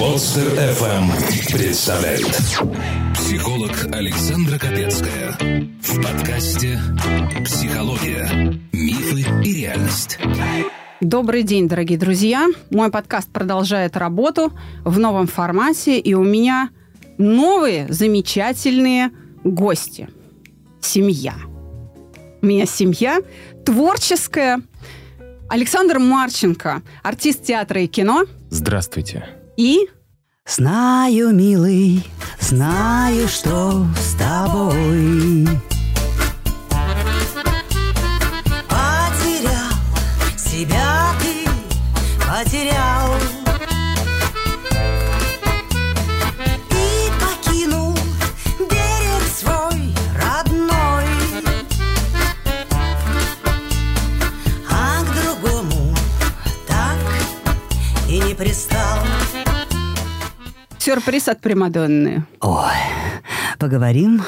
Подстер FM представляет Психолог Александра Капецкая В подкасте «Психология. Мифы и реальность» Добрый день, дорогие друзья. Мой подкаст продолжает работу в новом формате, и у меня новые замечательные гости. Семья. У меня семья творческая. Александр Марченко, артист театра и кино. Здравствуйте. И? Знаю, милый, знаю, что с тобой. Потерял себя сюрприз от Примадонны. Ой, поговорим?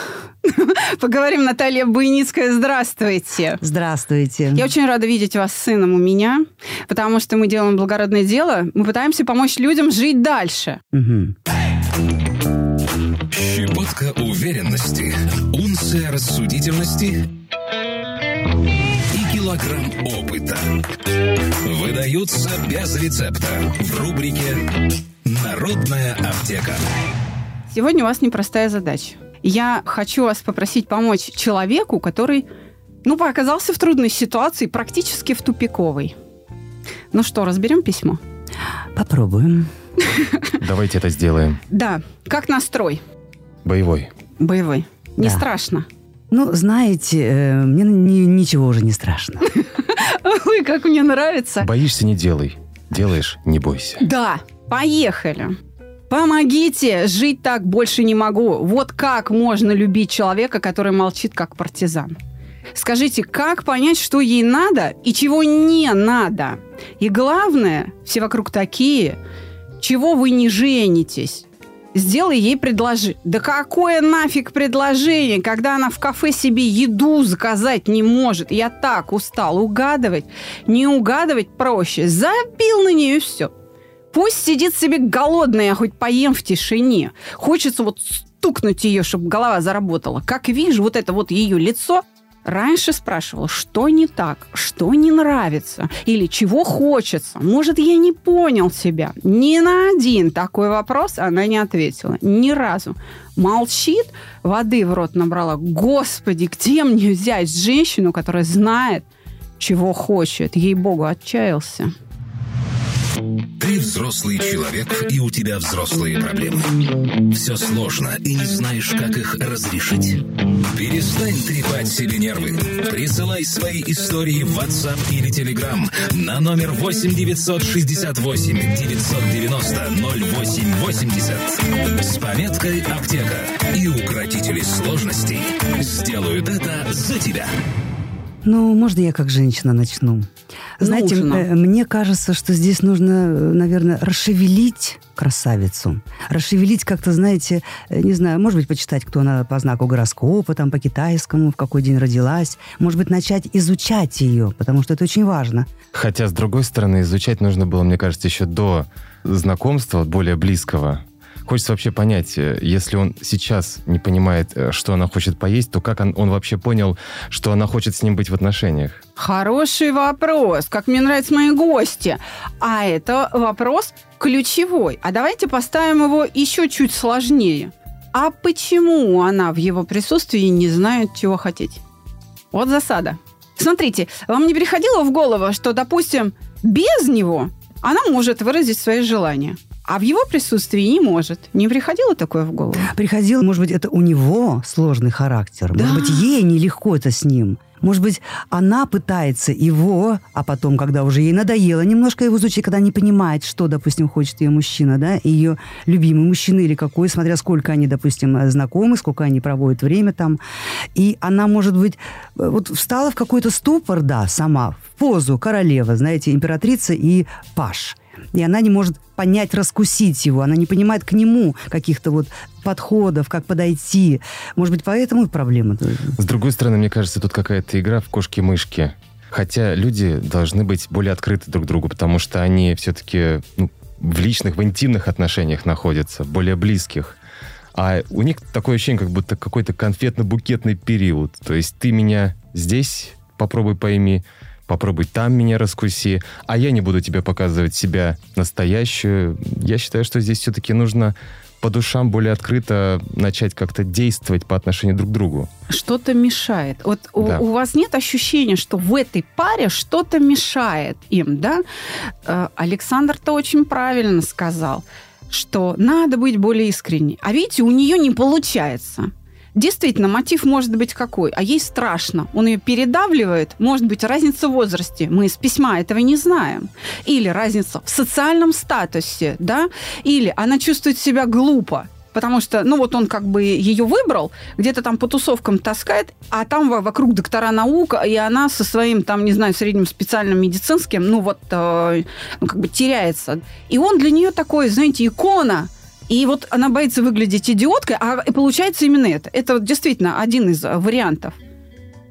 Поговорим, Наталья Буйницкая, здравствуйте. Здравствуйте. Я очень рада видеть вас с сыном у меня, потому что мы делаем благородное дело. Мы пытаемся помочь людям жить дальше. Мгм. Щепотка уверенности Унция рассудительности И килограмм опыта Выдаются без рецепта В рубрике «Народная аптека» Сегодня у вас непростая задача. Я хочу вас попросить помочь человеку, который, ну, оказался в трудной ситуации, практически в тупиковой. Ну что, разберем письмо? Попробуем. Давайте это сделаем. Да. Как настрой? Боевой. Боевой. Не Да. страшно. Ну, знаете, э, мне ни- ничего уже не страшно. Ой, как мне нравится. Боишься, не делай. Делаешь, не бойся. Да, поехали. Помогите, жить так больше не могу. Вот как можно любить человека, который молчит как партизан? Скажите, как понять, что ей надо и чего не надо? И главное, все вокруг такие, чего вы не женитесь? Сделай ей предложение. Да какое нафиг предложение, когда она в кафе себе еду заказать не может? Я так устал угадывать. Не угадывать проще. Забил на нее все. Пусть сидит себе голодная, хоть поем в тишине. Хочется вот стукнуть ее, чтобы голова заработала. Как вижу вот это вот ее лицо, раньше спрашивала, что не так, что не нравится, или чего хочется. Может, я не понял себя. Ни на один такой вопрос она не ответила. Ни разу. Молчит, воды в рот набрала. Господи, где мне взять женщину, которая знает, чего хочет? Ей-богу, отчаялся. Ты взрослый человек, и у тебя взрослые проблемы. Все сложно, и не знаешь, как их разрешить. Перестань трепать себе нервы. Присылай свои истории в WhatsApp или Telegram на номер 8 968 990 0880 с пометкой «Аптека». И укротители сложностей сделают это за тебя. Ну, можно я как женщина начну? Знаете, Нужно. э, мне кажется, что здесь нужно, э, наверное, расшевелить красавицу. Расшевелить как-то, знаете, э, не знаю, может быть, почитать, кто она по знаку гороскопа, там, по китайскому, в какой день родилась. Может быть, начать изучать ее, потому что это очень важно. Хотя, с другой стороны, изучать нужно было, мне кажется, еще до знакомства, более близкого. Хочется вообще понять, э, если он сейчас не понимает, э, что она хочет поесть, то как он, он вообще понял, что она хочет с ним быть в отношениях? Хороший вопрос, как мне нравятся мои гости. А это вопрос ключевой. А давайте поставим его еще чуть сложнее. А почему она в его присутствии не знает, чего хотеть? Вот засада. Смотрите, вам не приходило в голову, что, допустим, без него она может выразить свои желания, а в его присутствии не может? Не приходило такое в голову? Приходил, может быть, это у него сложный характер. Да. Может быть, ей нелегко это с ним. Может быть, она пытается его, а потом, когда уже ей надоело немножко его изучить, когда не понимает, что, допустим, хочет ее мужчина, да, ее любимый мужчина или какой, смотря сколько они, допустим, знакомы, сколько они проводят время там. И она, может быть, вот встала в какой-то ступор, да, сама, в позу королева, знаете, императрица и паш. И она не может понять, раскусить его. Она не понимает к нему каких-то вот подходов, как подойти. Может быть, поэтому и проблема. С другой стороны, мне кажется, тут какая-то игра в кошки-мышки. Хотя люди должны быть более открыты друг другу, потому что они все-таки ну, в личных, в интимных отношениях находятся, более близких. А у них такое ощущение, как будто какой-то конфетно-букетный период. То есть ты меня здесь попробуй пойми, попробуй там меня раскуси, а я не буду тебе показывать себя настоящую. Я считаю, что здесь все-таки нужно по душам более открыто начать как-то действовать по отношению друг к другу. Что-то мешает. Вот Да. у, у вас нет ощущения, что в этой паре что-то мешает им, да? Э, Александр-то очень правильно сказал, что надо быть более искренней. А видите, у нее не получается. Действительно, мотив может быть какой, а ей страшно. Он ее передавливает. Может быть, разница в возрасте. Мы из письма этого не знаем. Или разница в социальном статусе, да? Или она чувствует себя глупо. Потому что, ну вот он как бы ее выбрал, где-то там по тусовкам таскает, а там во- вокруг доктора наук, и она со своим там, не знаю, средним специальным медицинским, ну вот, э, ну как бы теряется. И он для нее такой, знаете, икона. И вот она боится выглядеть идиоткой, а получается именно это. Это вот действительно один из э, вариантов.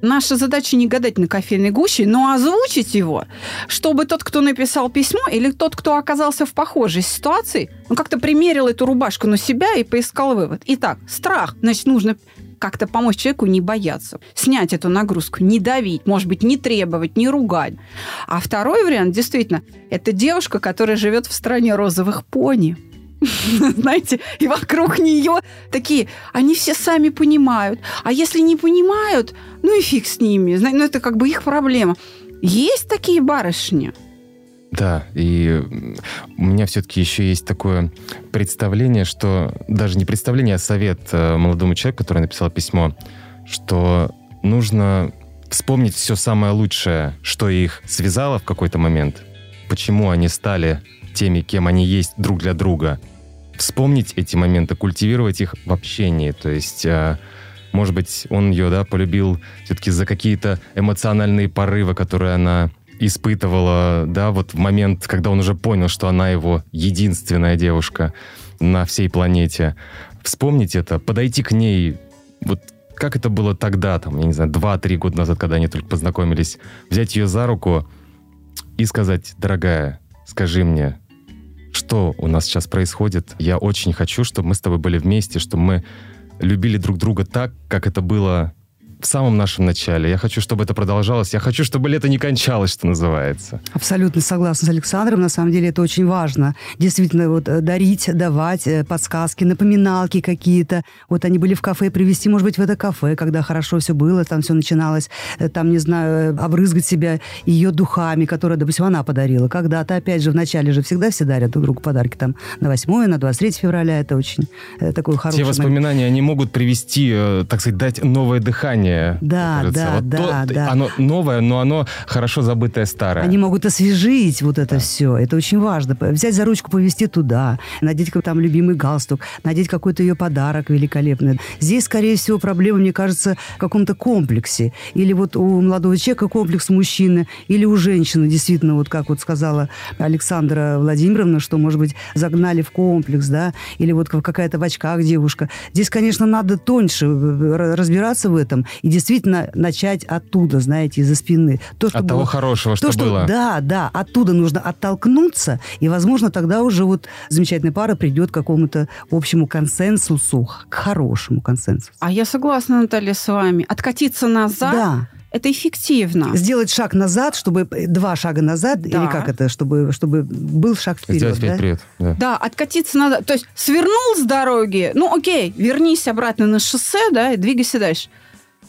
Наша задача не гадать на кофейной гуще, но озвучить его, чтобы тот, кто написал письмо, или тот, кто оказался в похожей ситуации, ну, как-то примерил эту рубашку на себя и поискал вывод. Итак, страх. Значит, нужно как-то помочь человеку не бояться, снять эту нагрузку, не давить, может быть, не требовать, не ругать. А второй вариант, действительно, это девушка, которая живет в стране розовых пони. Знаете, и вокруг нее такие, они все сами понимают. А если не понимают, ну и фиг с ними. Ну, это как бы их проблема. Есть такие барышни? Да, и у меня все-таки еще есть такое представление, что даже не представление, а совет э, молодому человеку, который написал письмо, что нужно вспомнить все самое лучшее, что их связало в какой-то момент, почему они стали теми, кем они есть друг для друга. Вспомнить эти моменты, культивировать их в общении. То есть, э, может быть, он ее да, полюбил все-таки за какие-то эмоциональные порывы, которые она испытывала, да, вот в момент, когда он уже понял, что она его единственная девушка на всей планете. Вспомнить это, подойти к ней, вот как это было тогда, там, я не знаю, 2-3 года назад, когда они только познакомились, взять ее за руку и сказать, дорогая, скажи мне, что у нас сейчас происходит. Я очень хочу, чтобы мы с тобой были вместе, чтобы мы любили друг друга так, как это было в самом нашем начале. Я хочу, чтобы это продолжалось. Я хочу, чтобы лето не кончалось, что называется. Абсолютно согласна с Александром. На самом деле это очень важно. Действительно, вот э, дарить, давать э, подсказки, напоминалки какие-то. Вот они были в кафе, привести, может быть, в это кафе, когда хорошо все было, там все начиналось, э, там, не знаю, обрызгать себя ее духами, которые, допустим, она подарила. Когда-то, опять же, в начале же всегда все дарят друг другу подарки там на 8 на 23 февраля. Это очень такой хороший Те момент. воспоминания, они могут привести, так сказать, дать новое дыхание. Да, кажется. да, Вот да, то- да. Оно новое, но оно хорошо забытое старое. Они могут освежить вот это все. Это очень важно. Взять за ручку, повести туда, надеть там любимый галстук, надеть какой-то ее подарок великолепный. Здесь, скорее всего, проблема, мне кажется, в каком-то комплексе. Или вот у молодого человека комплекс мужчины, или у женщины, действительно, вот как вот сказала Александра Владимировна, что, может быть, загнали в комплекс, да, или вот какая-то в очках девушка. Здесь, конечно, надо тоньше э, р- разбираться в этом и действительно начать оттуда, знаете, из-за спины. То, что От того было- хорошего, что то, что, было. Да, да, оттуда нужно оттолкнуться, и, возможно, тогда уже вот замечательная пара придет к какому-то общему консенсусу, к хорошему консенсусу. А я согласна, Наталья, с вами. Откатиться назад Да. это эффективно. Сделать шаг назад, чтобы э, два шага назад, Да. или как это, чтобы, чтобы был шаг вперед. Сделать да? привет. Да. Да, откатиться надо. То есть свернул с дороги, ну окей, вернись обратно на шоссе, да, и двигайся дальше.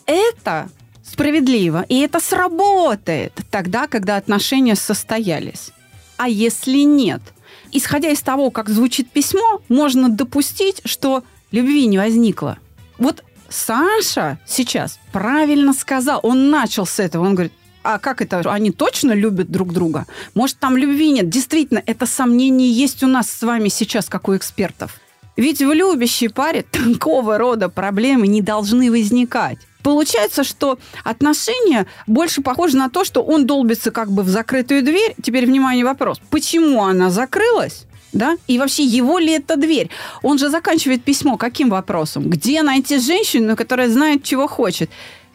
Это справедливо, и это сработает тогда, когда отношения состоялись. А если нет? Исходя из того, как звучит письмо, можно допустить, что любви не возникло. Вот Саша сейчас правильно сказал. Он начал с этого. Он говорит, а как это? Они точно любят друг друга? Может, там любви нет? Действительно, это сомнение есть у нас с вами сейчас, как у экспертов. Ведь в любящей паре такого рода проблемы не должны возникать. Получается, что отношения больше похожи на то, что он долбится как бы в закрытую дверь. Теперь, внимание, вопрос. Почему она закрылась? Да? И вообще, его ли это дверь? Он же заканчивает письмо каким вопросом? Где найти женщину, которая знает, чего хочет?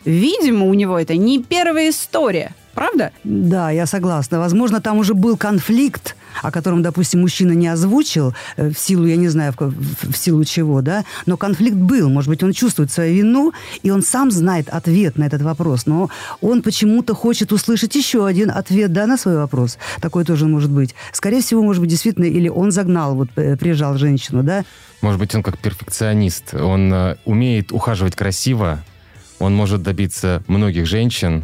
Видимо, у него это не первая история. Правда? Да, я согласна. Возможно, там уже был конфликт, о котором, допустим, мужчина не озвучил, э, в силу, я не знаю, в, в, в силу чего, да, но конфликт был. Может быть, он чувствует свою вину, и он сам знает ответ на этот вопрос, но он почему-то хочет услышать еще один ответ, да, на свой вопрос. Такое тоже может быть. Скорее всего, может быть, действительно, или он загнал, вот, э, прижал женщину, да. Может быть, он как перфекционист. Он э, умеет ухаживать красиво, он может добиться многих женщин,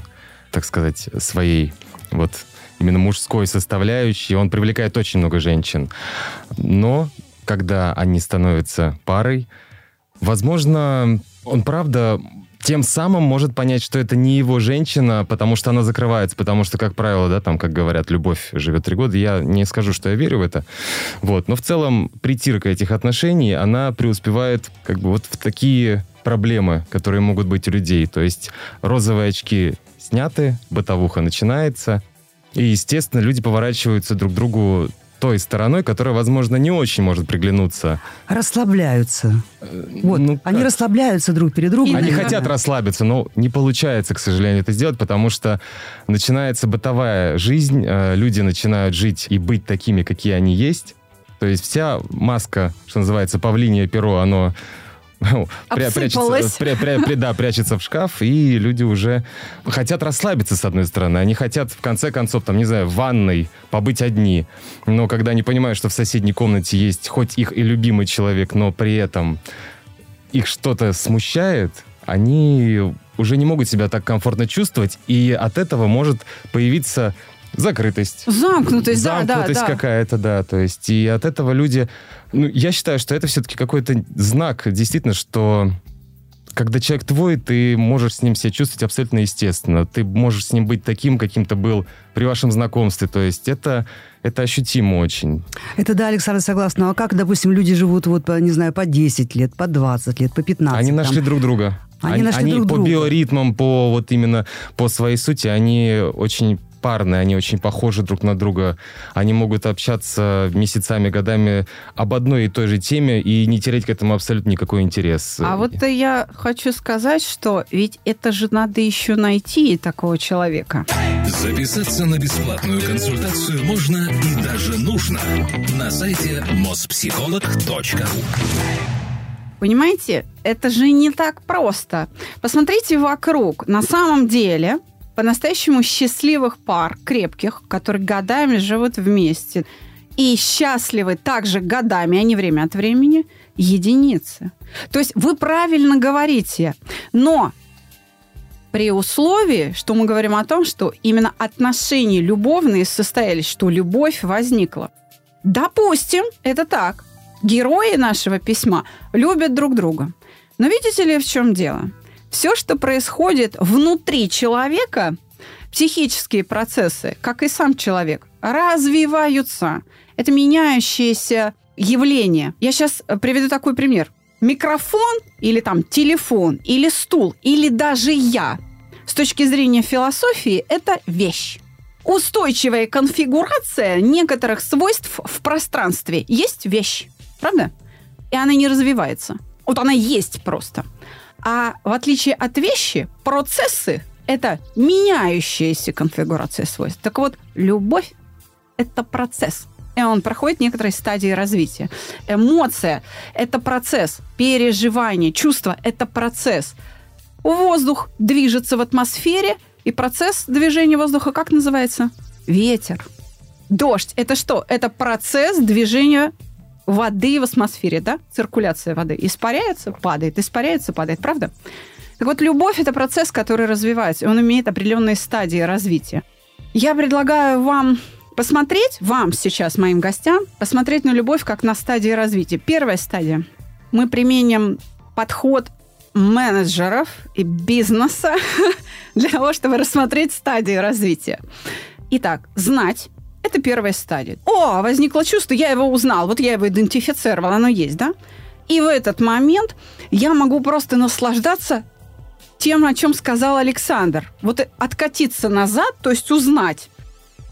так сказать, своей вот именно мужской составляющей. Он привлекает очень много женщин. Но когда они становятся парой, возможно, он правда тем самым может понять, что это не его женщина, потому что она закрывается, потому что, как правило, да, там, как говорят, любовь живет три года. Я не скажу, что я верю в это. Вот. Но в целом притирка этих отношений, она преуспевает как бы вот в такие проблемы, которые могут быть у людей. То есть розовые очки сняты, бытовуха начинается, и, естественно, люди поворачиваются друг к другу той стороной, которая, возможно, не очень может приглянуться. Расслабляются. Вот, ну, они как? расслабляются друг перед другом. Они хотят расслабиться, но не получается, к сожалению, это сделать, потому что начинается бытовая жизнь, э, люди начинают жить и быть такими, какие они есть. То есть вся маска, что называется, павлинье перо, оно ну, пря- прячется, пря- пря- пря- да, прячется в шкаф, и люди уже хотят расслабиться, с одной стороны. Они хотят, в конце концов, там, не знаю, в ванной побыть одни. Но когда они понимают, что в соседней комнате есть хоть их и любимый человек, но при этом их что-то смущает, они уже не могут себя так комфортно чувствовать, и от этого может появиться закрытость. Замкнутость, да, да, Замкнутость да. какая-то, да. То есть, и от этого люди... Ну, я считаю, что это все-таки какой-то знак, действительно, что когда человек твой, ты можешь с ним себя чувствовать абсолютно естественно. Ты можешь с ним быть таким, каким то был при вашем знакомстве. То есть это, это ощутимо очень. Это да, Александр, согласна. А как, допустим, люди живут, вот, не знаю, по 10 лет, по 20 лет, по 15? Они там? нашли друг друга. Они нашли друг по друга. биоритмам, по вот именно по своей сути, они очень парные, они очень похожи друг на друга. Они могут общаться месяцами, годами об одной и той же теме и не терять к этому абсолютно никакой интерес. А вот я хочу сказать, что ведь это же надо еще найти такого человека. Записаться на бесплатную консультацию можно и даже нужно на сайте mospsycholog.ru Понимаете, это же не так просто. Посмотрите вокруг. На самом деле, по-настоящему счастливых пар, крепких, которые годами живут вместе и счастливы также годами, а не время от времени, единицы. То есть вы правильно говорите, но при условии, что мы говорим о том, что именно отношения любовные состоялись, что любовь возникла. Допустим, это так. Герои нашего письма любят друг друга. Но видите ли, в чем дело? Все, что происходит внутри человека, психические процессы, как и сам человек, развиваются. Это меняющееся явление. Я сейчас приведу такой пример. Микрофон или там телефон, или стул, или даже я. С точки зрения философии это вещь. Устойчивая конфигурация некоторых свойств в пространстве есть вещь. Правда? И она не развивается. Вот она есть просто. А в отличие от вещи, процессы – это меняющаяся конфигурация свойств. Так вот, любовь – это процесс. И он проходит некоторые стадии развития. Эмоция – это процесс. Переживание, чувство – это процесс. Воздух движется в атмосфере, и процесс движения воздуха как называется? Ветер. Дождь – это что? Это процесс движения воды в атмосфере, да? Циркуляция воды. Испаряется, падает, испаряется, падает, правда? Так вот, любовь – это процесс, который развивается, и он имеет определенные стадии развития. Я предлагаю вам посмотреть, вам сейчас, моим гостям, посмотреть на любовь как на стадии развития. Первая стадия. Мы применим подход менеджеров и бизнеса для того, чтобы рассмотреть стадии развития. Итак, знать – это первая стадия. О, возникло чувство, я его узнал, вот я его идентифицировал, оно есть, да? И в этот момент я могу просто наслаждаться тем, о чем сказал Александр. Вот и откатиться назад, то есть узнать.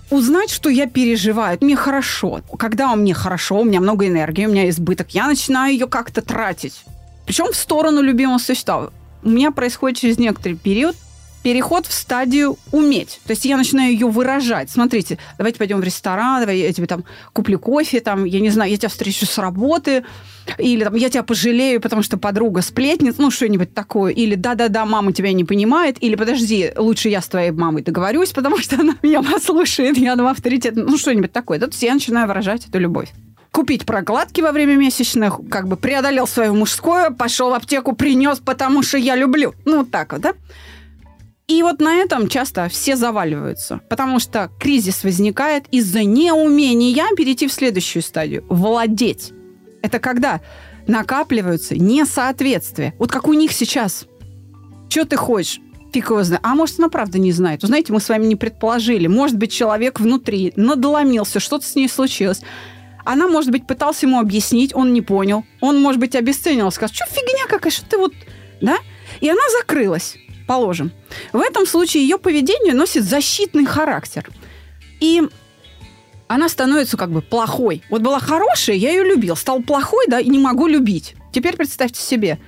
Узнать, что я переживаю. Мне хорошо. Когда у меня хорошо, у меня много энергии, у меня избыток, я начинаю ее как-то тратить. Причем в сторону любимого существа. У меня происходит через некоторый период переход в стадию уметь. То есть я начинаю ее выражать. Смотрите, давайте пойдем в ресторан, давай я тебе там куплю кофе, там, я не знаю, я тебя встречу с работы, или там, я тебя пожалею, потому что подруга сплетница, ну, что-нибудь такое. Или да-да-да, мама тебя не понимает, или подожди, лучше я с твоей мамой договорюсь, потому что она меня послушает, я на авторитет, ну, что-нибудь такое. Есть я начинаю выражать эту любовь купить прокладки во время месячных, как бы преодолел свое мужское, пошел в аптеку, принес, потому что я люблю. Ну, вот так вот, да? И вот на этом часто все заваливаются, потому что кризис возникает из-за неумения перейти в следующую стадию – владеть. Это когда накапливаются несоответствия. Вот как у них сейчас. Что ты хочешь? Фиг его знает. А может, она правда не знает. Знаете, мы с вами не предположили. Может быть, человек внутри надломился, что-то с ней случилось. Она, может быть, пытался ему объяснить, он не понял. Он, может быть, обесценил, сказал, что фигня какая, что ты вот... Да? И она закрылась положим. В этом случае ее поведение носит защитный характер. И она становится как бы плохой. Вот была хорошая, я ее любил. Стал плохой, да, и не могу любить. Теперь представьте себе,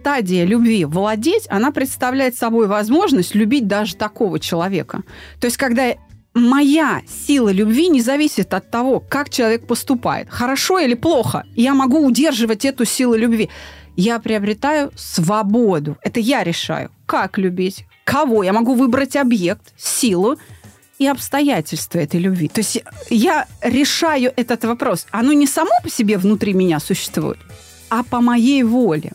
стадия любви владеть, она представляет собой возможность любить даже такого человека. То есть, когда моя сила любви не зависит от того, как человек поступает, хорошо или плохо, я могу удерживать эту силу любви я приобретаю свободу. Это я решаю, как любить, кого. Я могу выбрать объект, силу и обстоятельства этой любви. То есть я решаю этот вопрос. Оно не само по себе внутри меня существует, а по моей воле.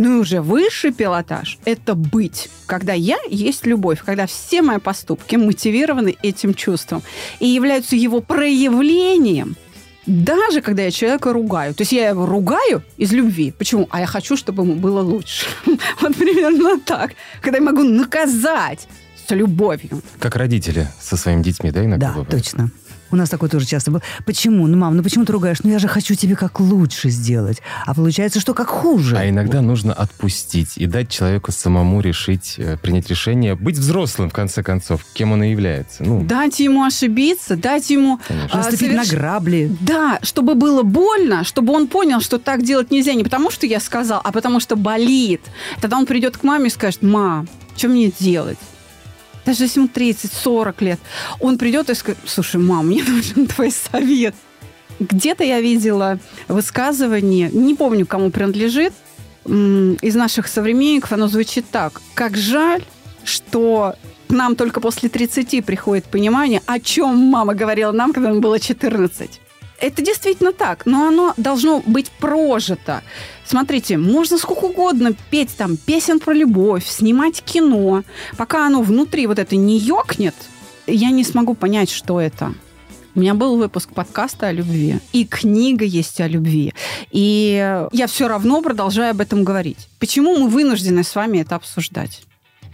Ну и уже высший пилотаж – это быть. Когда я есть любовь, когда все мои поступки мотивированы этим чувством и являются его проявлением – даже когда я человека ругаю. То есть я его ругаю из любви. Почему? А я хочу, чтобы ему было лучше. Вот примерно так. Когда я могу наказать с любовью. Как родители со своими детьми, да, иногда Да, бывает? точно. У нас такое тоже часто было. Почему? Ну, мам, ну почему ты ругаешь? Ну, я же хочу тебе как лучше сделать. А получается, что как хуже. А иногда нужно отпустить и дать человеку самому решить, э, принять решение, быть взрослым, в конце концов, кем он и является. Ну, Дать ему ошибиться, дать ему... Конечно. а, Наступить соверш- на грабли. Да, чтобы было больно, чтобы он понял, что так делать нельзя не потому, что я сказал, а потому что болит. Тогда он придет к маме и скажет, мам, что мне делать? Даже если ему 30-40 лет, он придет и скажет, слушай, мам, мне нужен твой совет. Где-то я видела высказывание, не помню, кому принадлежит, из наших современников, оно звучит так. Как жаль, что к нам только после 30 приходит понимание, о чем мама говорила нам, когда нам было 14. Это действительно так, но оно должно быть прожито. Смотрите, можно сколько угодно петь там песен про любовь, снимать кино. Пока оно внутри вот это не ёкнет, я не смогу понять, что это. У меня был выпуск подкаста о любви, и книга есть о любви. И я все равно продолжаю об этом говорить. Почему мы вынуждены с вами это обсуждать?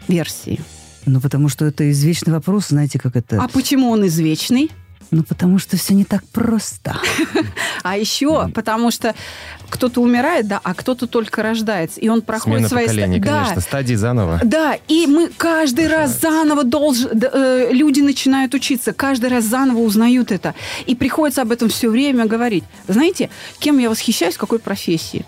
Версии. Ну, потому что это извечный вопрос, знаете, как это... А почему он извечный? Ну, потому что все не так просто. А еще потому что кто-то умирает, да, а кто-то только рождается. И он проходит смена свои... ста- поколений, Да, конечно, стадии заново. Да, и мы каждый раз заново должен, д- э, люди начинают учиться, каждый раз заново узнают это. И приходится об этом все время говорить. Знаете, кем я восхищаюсь, какой профессии?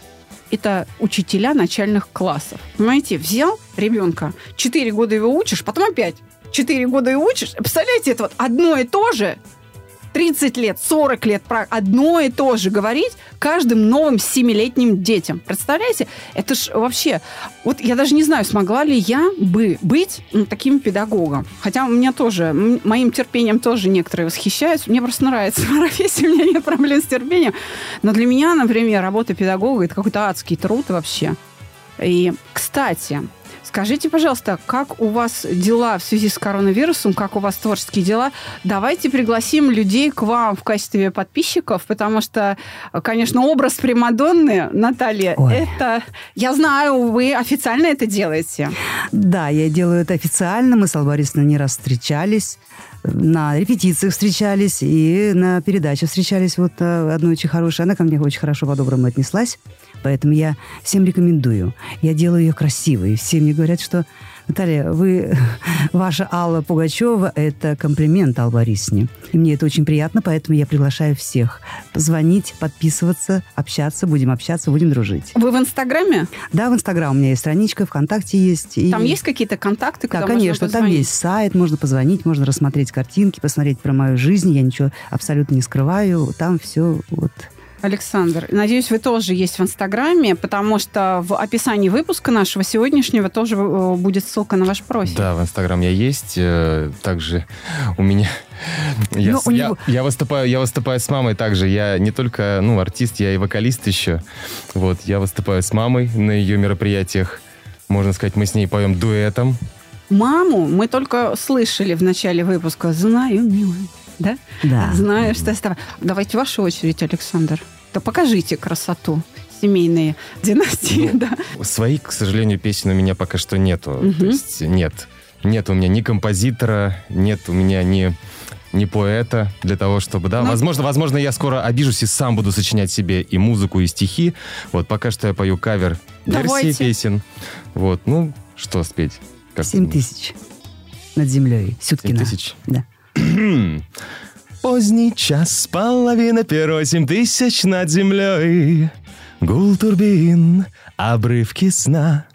Это учителя начальных классов. Понимаете, взял ребенка, 4 года его учишь, потом опять 4 года его учишь. Представляете, это вот одно и то же 30 лет, 40 лет про одно и то же говорить каждым новым семилетним детям. Представляете? Это ж вообще... Вот я даже не знаю, смогла ли я бы быть таким педагогом. Хотя у меня тоже, моим терпением тоже некоторые восхищаются. Мне просто нравится профессия, у меня нет проблем с терпением. Но для меня, например, работа педагога – это какой-то адский труд вообще. И, кстати, скажите, пожалуйста, как у вас дела в связи с коронавирусом, как у вас творческие дела? Давайте пригласим людей к вам в качестве подписчиков, потому что, конечно, образ Примадонны, Наталья, Ой. это... Я знаю, вы официально это делаете. Да, я делаю это официально. Мы с Аллой Борисовной не раз встречались. На репетициях встречались и на передаче встречались. Вот э, одна очень хорошая. Она ко мне очень хорошо по-доброму отнеслась. Поэтому я всем рекомендую. Я делаю ее красивой. Все мне говорят, что Наталья, вы, ваша Алла Пугачева – это комплимент Алле Борисовне. И мне это очень приятно, поэтому я приглашаю всех звонить, подписываться, общаться, будем общаться, будем дружить. Вы в Инстаграме? Да, в Инстаграм у меня есть страничка, ВКонтакте есть. и- Там есть какие-то контакты, Да, куда конечно, можно там есть сайт, можно позвонить, можно рассмотреть картинки, посмотреть про мою жизнь. Я ничего абсолютно не скрываю. Там все вот Александр, надеюсь, вы тоже есть в Инстаграме, потому что в описании выпуска нашего сегодняшнего тоже э, будет ссылка на ваш профиль. Да, в Инстаграм я есть. э, Также у меня... Я, Но у я- него- я выступаю, я выступаю с мамой также. Я не только ну, артист, я и вокалист еще. Вот, я выступаю с мамой на ее мероприятиях. Можно сказать, мы с ней поем дуэтом. Маму мы только слышали в начале выпуска. Знаю, милая. Да? да. Знаю, что с тобой. Давайте вашу очередь, Александр. Да покажите красоту семейные династии, Ну, да. Своих, к сожалению, песен у меня пока что нету. Мгм. То есть нет. Нет у меня ни композитора, нет у меня ни, ни поэта для того, чтобы... Да, Ну- возможно, возможно, я скоро обижусь и сам буду сочинять себе и музыку, и стихи. Вот пока что я пою кавер версии Давайте. песен. Вот, ну, что спеть? Как- Семь тысяч над землей. Семь Сюткина. тысяч. Да. Поздний час, половина первого, семь тысяч над землей. Гул турбин, обрывки сна.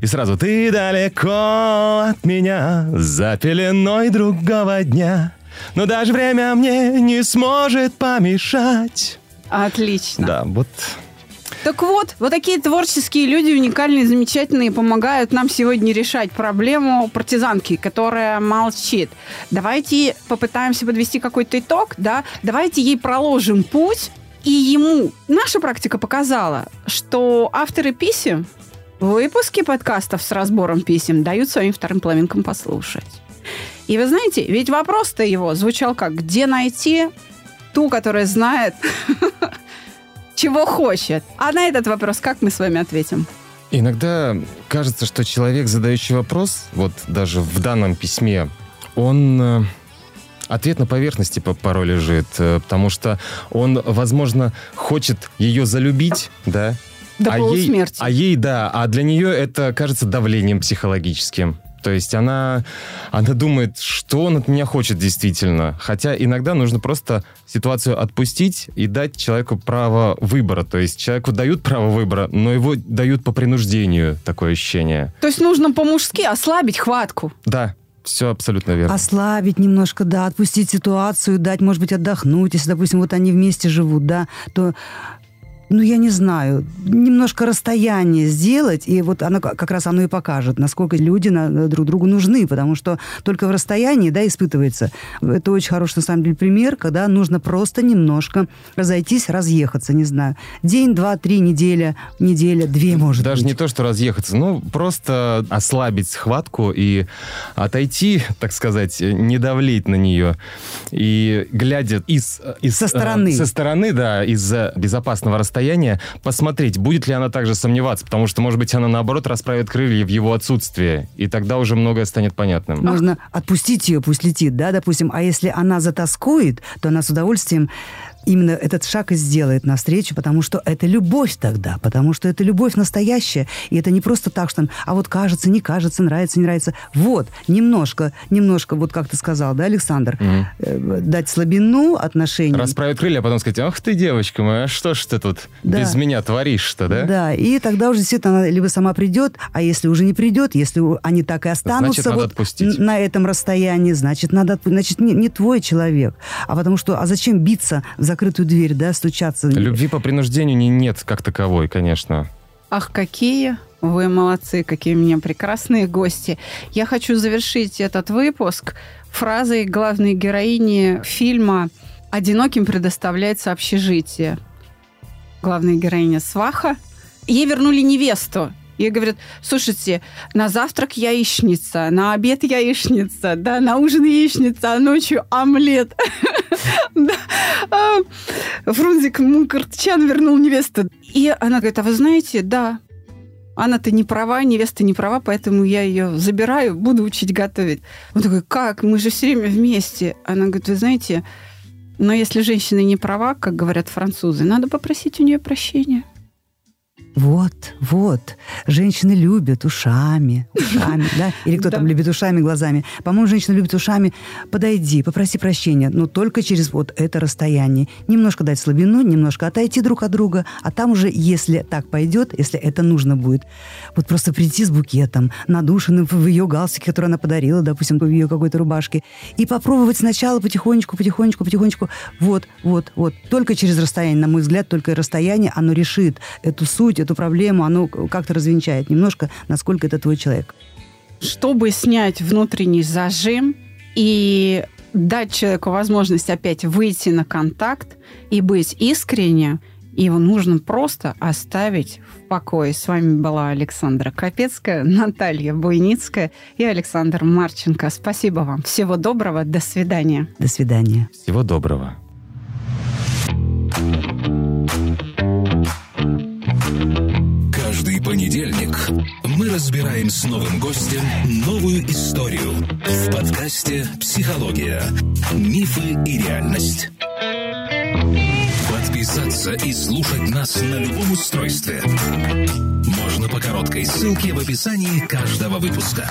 И сразу ты далеко от меня, за пеленой другого дня. Но даже время мне не сможет помешать. Отлично. Да, вот Так вот, вот такие творческие люди, уникальные, замечательные, помогают нам сегодня решать проблему партизанки, которая молчит. Давайте попытаемся подвести какой-то итог, да? Давайте ей проложим путь, и ему наша практика показала, что авторы писем выпуски подкастов с разбором писем дают своим вторым половинкам послушать. И вы знаете, ведь вопрос-то его звучал как «Где найти ту, которая знает, чего хочет?» А на этот вопрос как мы с вами ответим? Иногда кажется, что человек, задающий вопрос, вот даже в данном письме, он... э, Ответ на поверхности по- порой лежит, э, потому что он, возможно, хочет ее залюбить, да, До а ей, полусмерти. а ей, да, а для нее это кажется давлением психологическим. То есть она, она думает, что он от меня хочет действительно. Хотя иногда нужно просто ситуацию отпустить и дать человеку право выбора. То есть человеку дают право выбора, но его дают по принуждению, такое ощущение. То есть нужно по-мужски ослабить хватку. Да, все абсолютно верно. Ослабить немножко, да, отпустить ситуацию, дать, может быть, отдохнуть. Если, допустим, вот они вместе живут, да, то ну, я не знаю, немножко расстояние сделать, и вот оно как раз оно и покажет, насколько люди на- друг другу нужны, потому что только в расстоянии, да, испытывается. Это очень хороший, на самом деле, пример, когда нужно просто немножко разойтись, разъехаться, не знаю. День, два, три, неделя, неделя, две, может Даже быть. не то, что разъехаться, ну, просто ослабить схватку и отойти, так сказать, не давлеть на нее. И глядя из... из Со э, стороны. со стороны, да, из э, безопасного расстояния, посмотреть, будет ли она также сомневаться, потому что, может быть, она, наоборот, расправит крылья в его отсутствие, и тогда уже многое станет понятным. Можно отпустить ее, пусть летит, да, допустим. А если она затаскует, то она с удовольствием именно этот шаг и сделает навстречу, потому что это любовь тогда, потому что это любовь настоящая, и это не просто так, что, а вот кажется, не кажется, нравится, не нравится. Вот, немножко, немножко, вот как ты сказал, да, Александр, Мгм. э, дать слабину отношений. Расправить крылья, а потом сказать, ах ты, девочка моя, что ж ты тут Да. без меня творишь-то, да? Да, и тогда уже действительно она либо сама придет, а если уже не придет, если они так и останутся Значит, вот отпустить. на этом расстоянии, значит, надо, значит, не, не твой человек. А потому что, а зачем биться в закрытую дверь, да, стучаться? Любви по принуждению не, нет как таковой, конечно. Ах, какие вы молодцы, какие у меня прекрасные гости. Я хочу завершить этот выпуск фразой главной героини фильма «Одиноким предоставляется общежитие». Главная героиня Сваха. Ей вернули невесту. Ей говорят, слушайте, на завтрак яичница, на обед яичница, да, на ужин яичница, а ночью омлет. А, Фрунзик Мункартчан вернул невесту. И она говорит, а вы знаете, да, она-то не права, невеста не права, поэтому я ее забираю, буду учить готовить. Он такой, как? Мы же все время вместе. Она говорит, вы знаете, но если женщина не права, как говорят французы, надо попросить у нее прощения. Вот, вот. Женщины любят ушами, ушами, да? Или кто там любит ушами, глазами. По-моему, женщина любит ушами. Подойди, попроси прощения, но только через вот это расстояние. Немножко дать слабину, немножко отойти друг от друга, а там уже, если так пойдет, если это нужно будет, вот просто прийти с букетом, надушенным в ее галстуке, который она подарила, допустим, в ее какой-то рубашке, и попробовать сначала потихонечку, потихонечку, потихонечку. Вот, вот, вот. Только через расстояние, на мой взгляд, только расстояние, оно решит эту суть, эту проблему, оно как-то развенчает немножко, насколько это твой человек. Чтобы снять внутренний зажим и дать человеку возможность опять выйти на контакт и быть искренне, его нужно просто оставить в покое. С вами была Александра Капецкая, Наталья Буйницкая и Александр Марченко. Спасибо вам. Всего доброго. До свидания. До свидания. Всего доброго. Мы разбираем с новым гостем новую историю в подкасте «Психология. Мифы и реальность». Подписаться и слушать нас на любом устройстве можно по короткой ссылке в описании каждого выпуска.